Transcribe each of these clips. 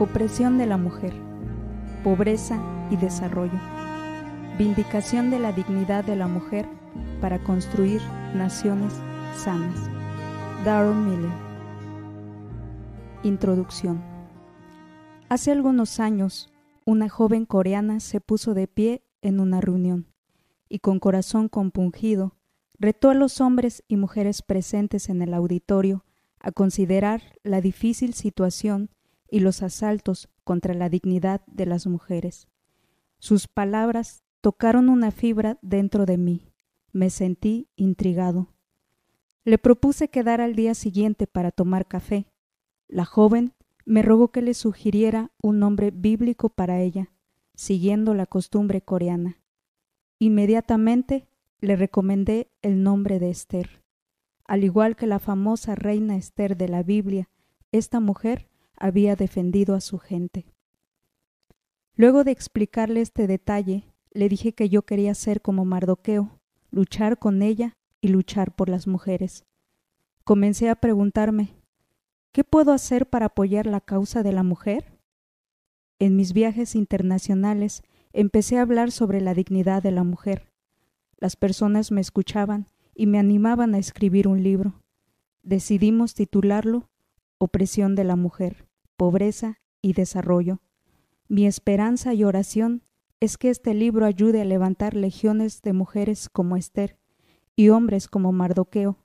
Opresión de la mujer, pobreza y desarrollo. Vindicación de la dignidad de la mujer para construir naciones sanas. Darren Miller. Introducción. Hace algunos años, una joven coreana se puso de pie en una reunión y con corazón compungido retó a los hombres y mujeres presentes en el auditorio a considerar la difícil situación y los asaltos contra la dignidad de las mujeres. Sus palabras tocaron una fibra dentro de mí. Me sentí intrigado. Le propuse quedar al día siguiente para tomar café. La joven me rogó que le sugiriera un nombre bíblico para ella, siguiendo la costumbre coreana. Inmediatamente le recomendé el nombre de Esther. Al igual que la famosa reina Esther de la Biblia, esta mujer había defendido a su gente. Luego de explicarle este detalle, le dije que yo quería ser como Mardoqueo, luchar con ella y luchar por las mujeres. Comencé a preguntarme, ¿qué puedo hacer para apoyar la causa de la mujer? En mis viajes internacionales empecé a hablar sobre la dignidad de la mujer. Las personas me escuchaban y me animaban a escribir un libro. Decidimos titularlo Opresión de la Mujer pobreza y desarrollo. Mi esperanza y oración es que este libro ayude a levantar legiones de mujeres como Esther y hombres como Mardoqueo,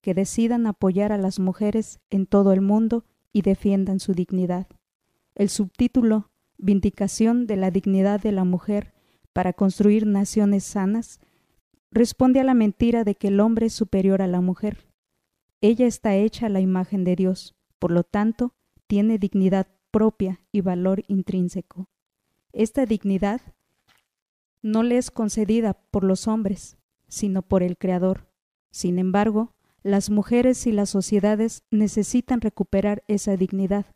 que decidan apoyar a las mujeres en todo el mundo y defiendan su dignidad. El subtítulo Vindicación de la dignidad de la mujer para construir naciones sanas responde a la mentira de que el hombre es superior a la mujer. Ella está hecha a la imagen de Dios, por lo tanto, tiene dignidad propia y valor intrínseco. Esta dignidad no le es concedida por los hombres, sino por el Creador. Sin embargo, las mujeres y las sociedades necesitan recuperar esa dignidad.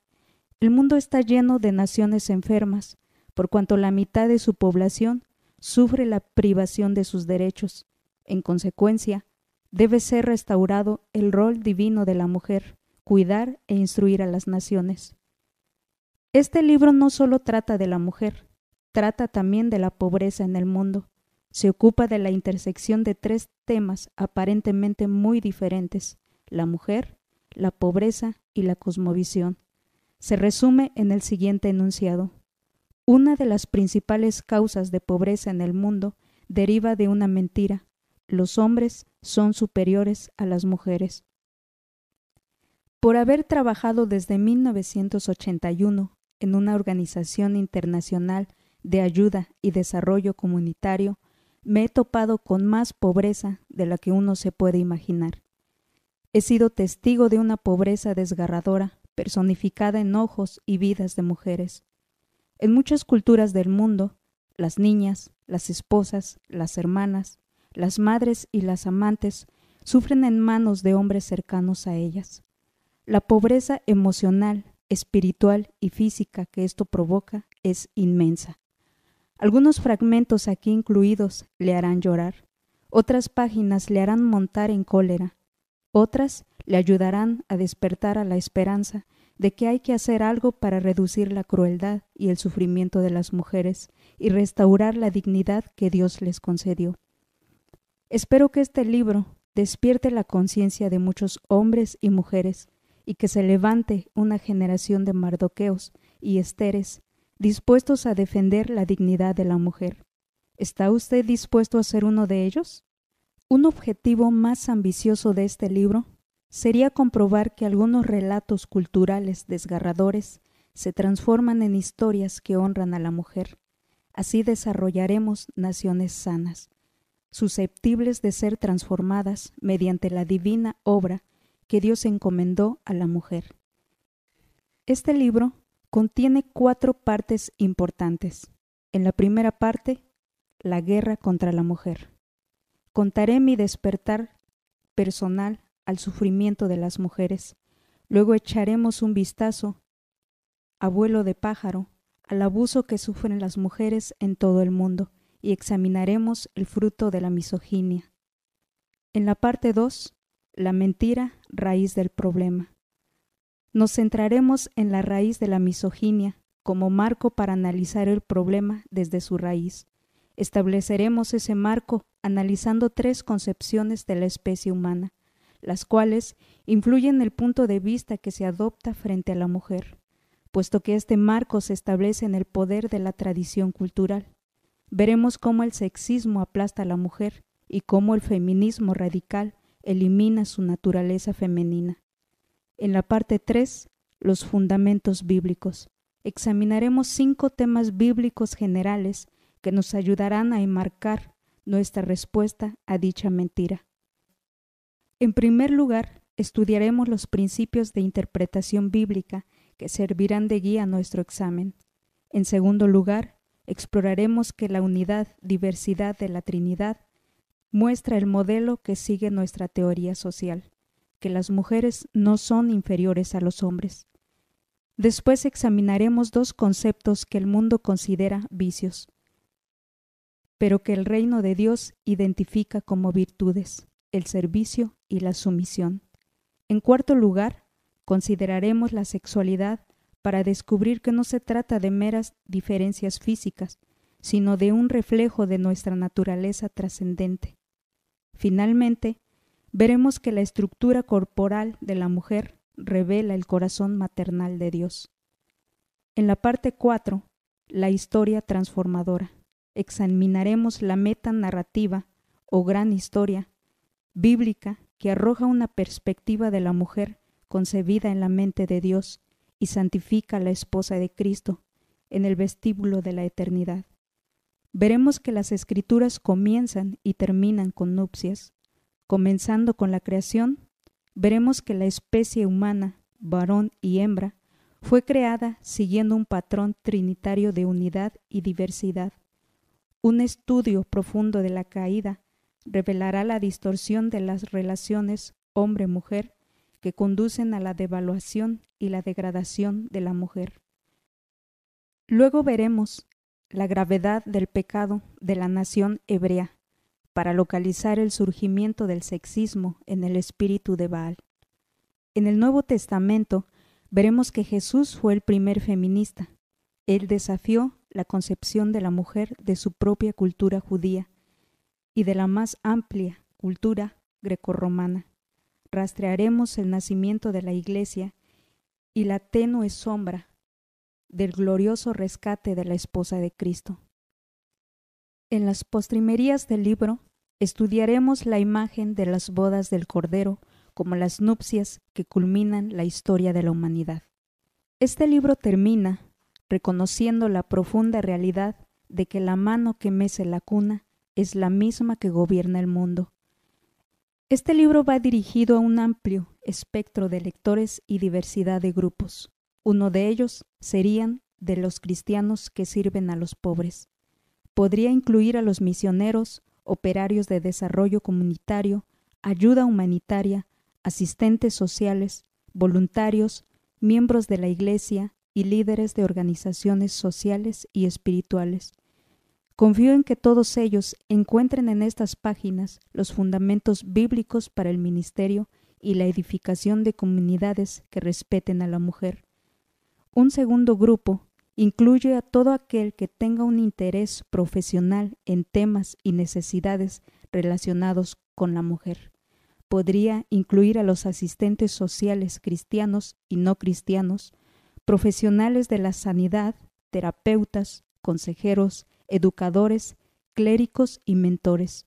El mundo está lleno de naciones enfermas, por cuanto la mitad de su población sufre la privación de sus derechos. En consecuencia, debe ser restaurado el rol divino de la mujer, cuidar e instruir a las naciones. Este libro no solo trata de la mujer, trata también de la pobreza en el mundo. Se ocupa de la intersección de tres temas aparentemente muy diferentes, la mujer, la pobreza y la cosmovisión. Se resume en el siguiente enunciado. Una de las principales causas de pobreza en el mundo deriva de una mentira. Los hombres son superiores a las mujeres. Por haber trabajado desde 1981 en una organización internacional de ayuda y desarrollo comunitario, me he topado con más pobreza de la que uno se puede imaginar. He sido testigo de una pobreza desgarradora, personificada en ojos y vidas de mujeres. En muchas culturas del mundo, las niñas, las esposas, las hermanas, las madres y las amantes sufren en manos de hombres cercanos a ellas. La pobreza emocional, espiritual y física que esto provoca es inmensa. Algunos fragmentos aquí incluidos le harán llorar, otras páginas le harán montar en cólera, otras le ayudarán a despertar a la esperanza de que hay que hacer algo para reducir la crueldad y el sufrimiento de las mujeres y restaurar la dignidad que Dios les concedió. Espero que este libro despierte la conciencia de muchos hombres y mujeres y que se levante una generación de Mardoqueos y Esteres dispuestos a defender la dignidad de la mujer. ¿Está usted dispuesto a ser uno de ellos? Un objetivo más ambicioso de este libro sería comprobar que algunos relatos culturales desgarradores se transforman en historias que honran a la mujer. Así desarrollaremos naciones sanas, susceptibles de ser transformadas mediante la divina obra que Dios encomendó a la mujer. Este libro contiene cuatro partes importantes. En la primera parte, la guerra contra la mujer. Contaré mi despertar personal al sufrimiento de las mujeres. Luego echaremos un vistazo, abuelo de pájaro, al abuso que sufren las mujeres en todo el mundo y examinaremos el fruto de la misoginia. En la parte 2, la mentira, raíz del problema. Nos centraremos en la raíz de la misoginia como marco para analizar el problema desde su raíz. Estableceremos ese marco analizando tres concepciones de la especie humana, las cuales influyen en el punto de vista que se adopta frente a la mujer, puesto que este marco se establece en el poder de la tradición cultural. Veremos cómo el sexismo aplasta a la mujer y cómo el feminismo radical elimina su naturaleza femenina. En la parte 3, los fundamentos bíblicos. Examinaremos cinco temas bíblicos generales que nos ayudarán a enmarcar nuestra respuesta a dicha mentira. En primer lugar, estudiaremos los principios de interpretación bíblica que servirán de guía a nuestro examen. En segundo lugar, exploraremos que la unidad, diversidad de la Trinidad muestra el modelo que sigue nuestra teoría social, que las mujeres no son inferiores a los hombres. Después examinaremos dos conceptos que el mundo considera vicios, pero que el reino de Dios identifica como virtudes, el servicio y la sumisión. En cuarto lugar, consideraremos la sexualidad para descubrir que no se trata de meras diferencias físicas, sino de un reflejo de nuestra naturaleza trascendente. Finalmente, veremos que la estructura corporal de la mujer revela el corazón maternal de Dios. En la parte 4, la historia transformadora, examinaremos la meta narrativa o gran historia bíblica que arroja una perspectiva de la mujer concebida en la mente de Dios y santifica a la esposa de Cristo en el vestíbulo de la eternidad. Veremos que las escrituras comienzan y terminan con nupcias. Comenzando con la creación, veremos que la especie humana, varón y hembra, fue creada siguiendo un patrón trinitario de unidad y diversidad. Un estudio profundo de la caída revelará la distorsión de las relaciones hombre-mujer que conducen a la devaluación y la degradación de la mujer. Luego veremos la gravedad del pecado de la nación hebrea para localizar el surgimiento del sexismo en el espíritu de Baal. En el Nuevo Testamento veremos que Jesús fue el primer feminista. Él desafió la concepción de la mujer de su propia cultura judía y de la más amplia cultura grecorromana. Rastrearemos el nacimiento de la Iglesia y la tenue sombra del glorioso rescate de la esposa de Cristo. En las postrimerías del libro estudiaremos la imagen de las bodas del Cordero como las nupcias que culminan la historia de la humanidad. Este libro termina reconociendo la profunda realidad de que la mano que mece la cuna es la misma que gobierna el mundo. Este libro va dirigido a un amplio espectro de lectores y diversidad de grupos. Uno de ellos serían de los cristianos que sirven a los pobres. Podría incluir a los misioneros, operarios de desarrollo comunitario, ayuda humanitaria, asistentes sociales, voluntarios, miembros de la Iglesia y líderes de organizaciones sociales y espirituales. Confío en que todos ellos encuentren en estas páginas los fundamentos bíblicos para el ministerio y la edificación de comunidades que respeten a la mujer. Un segundo grupo incluye a todo aquel que tenga un interés profesional en temas y necesidades relacionados con la mujer. Podría incluir a los asistentes sociales cristianos y no cristianos, profesionales de la sanidad, terapeutas, consejeros, educadores, clérigos y mentores.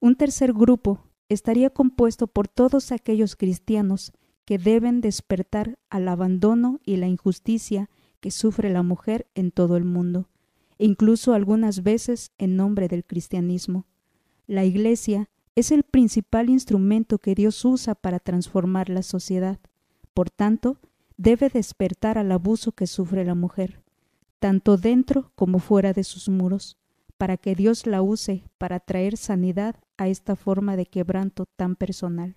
Un tercer grupo estaría compuesto por todos aquellos cristianos que deben despertar al abandono y la injusticia que sufre la mujer en todo el mundo, e incluso algunas veces en nombre del cristianismo. La Iglesia es el principal instrumento que Dios usa para transformar la sociedad. Por tanto, debe despertar al abuso que sufre la mujer, tanto dentro como fuera de sus muros, para que Dios la use para traer sanidad a esta forma de quebranto tan personal.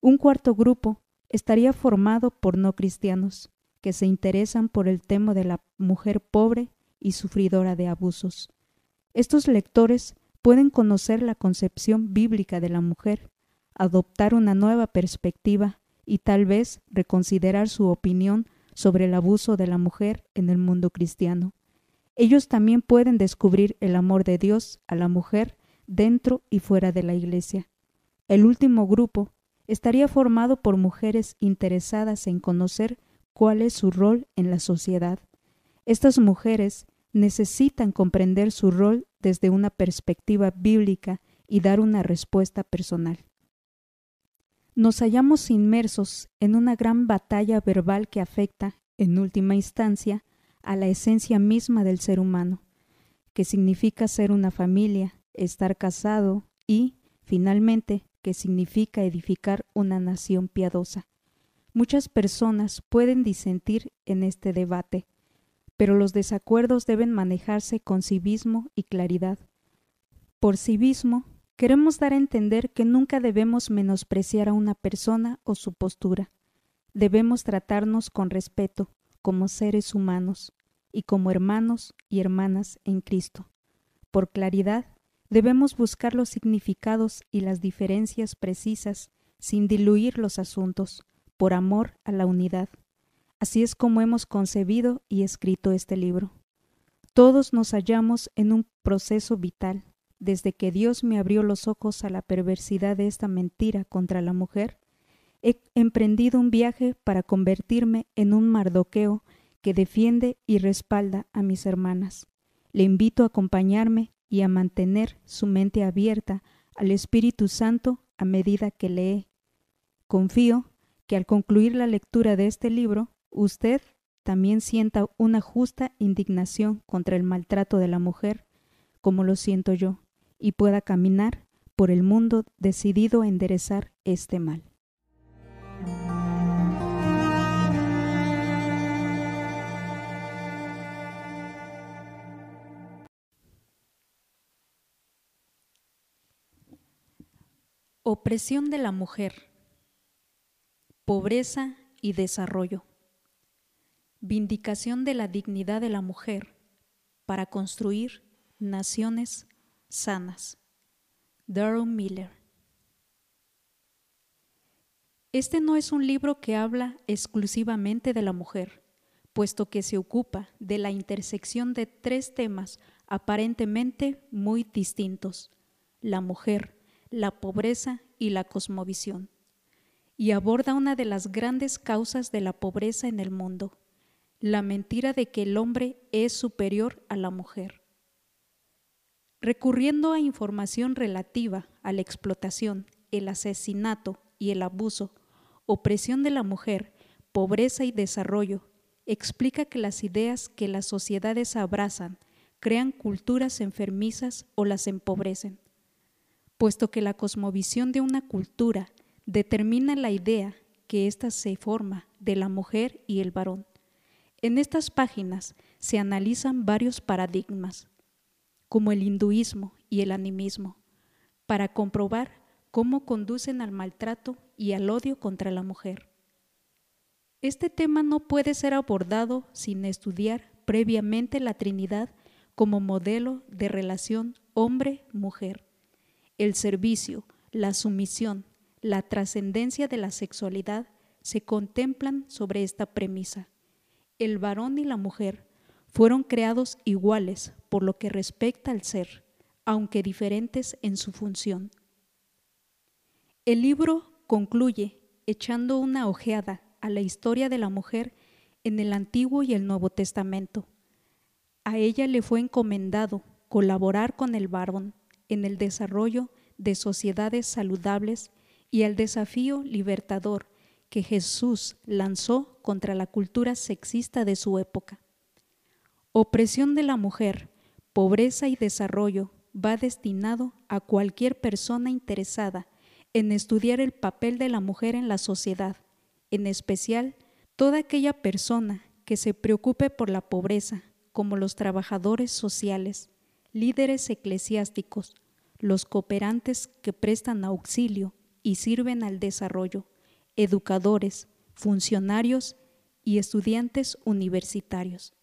Un cuarto grupo estaría formado por no cristianos, que se interesan por el tema de la mujer pobre y sufridora de abusos. Estos lectores pueden conocer la concepción bíblica de la mujer, adoptar una nueva perspectiva y tal vez reconsiderar su opinión sobre el abuso de la mujer en el mundo cristiano. Ellos también pueden descubrir el amor de Dios a la mujer dentro y fuera de la iglesia. El último grupo estaría formado por mujeres interesadas en conocer cuál es su rol en la sociedad. Estas mujeres necesitan comprender su rol desde una perspectiva bíblica y dar una respuesta personal. Nos hallamos inmersos en una gran batalla verbal que afecta, en última instancia, a la esencia misma del ser humano, que significa ser una familia, estar casado y, finalmente, que significa edificar una nación piadosa. Muchas personas pueden disentir en este debate, pero los desacuerdos deben manejarse con civismo y claridad. Por civismo, queremos dar a entender que nunca debemos menospreciar a una persona o su postura. Debemos tratarnos con respeto, como seres humanos, y como hermanos y hermanas en Cristo. Por claridad, debemos buscar los significados y las diferencias precisas sin diluir los asuntos, por amor a la unidad. Así es como hemos concebido y escrito este libro. Todos nos hallamos en un proceso vital. Desde que Dios me abrió los ojos a la perversidad de esta mentira contra la mujer, he emprendido un viaje para convertirme en un mardoqueo que defiende y respalda a mis hermanas. Le invito a acompañarme y a mantener su mente abierta al Espíritu Santo a medida que lee. Confío que al concluir la lectura de este libro usted también sienta una justa indignación contra el maltrato de la mujer, como lo siento yo, y pueda caminar por el mundo decidido a enderezar este mal. Opresión de la mujer, pobreza y desarrollo. Vindicación de la dignidad de la mujer para construir naciones sanas. Darrell Miller. Este no es un libro que habla exclusivamente de la mujer, puesto que se ocupa de la intersección de tres temas aparentemente muy distintos, la mujer, la pobreza y la cosmovisión, y aborda una de las grandes causas de la pobreza en el mundo, la mentira de que el hombre es superior a la mujer. Recurriendo a información relativa a la explotación, el asesinato y el abuso, opresión de la mujer, pobreza y desarrollo, explica que las ideas que las sociedades abrazan crean culturas enfermizas o las empobrecen, puesto que la cosmovisión de una cultura determina la idea que ésta se forma de la mujer y el varón. En estas páginas se analizan varios paradigmas, como el hinduismo y el animismo, para comprobar cómo conducen al maltrato y al odio contra la mujer. Este tema no puede ser abordado sin estudiar previamente la Trinidad como modelo de relación hombre-mujer. El servicio, la sumisión, la trascendencia de la sexualidad se contemplan sobre esta premisa el varón y la mujer fueron creados iguales por lo que respecta al ser, aunque diferentes en su función. El libro concluye echando una ojeada a la historia de la mujer en el Antiguo y el Nuevo Testamento. A ella le fue encomendado colaborar con el varón en el desarrollo de sociedades saludables y al desafío libertador que Jesús lanzó contra la cultura sexista de su época. Opresión de la mujer, pobreza y desarrollo va destinado a cualquier persona interesada en estudiar el papel de la mujer en la sociedad, en especial toda aquella persona que se preocupe por la pobreza, como los trabajadores sociales, líderes eclesiásticos, los cooperantes que prestan auxilio y sirven al desarrollo, educadores, funcionarios y estudiantes universitarios.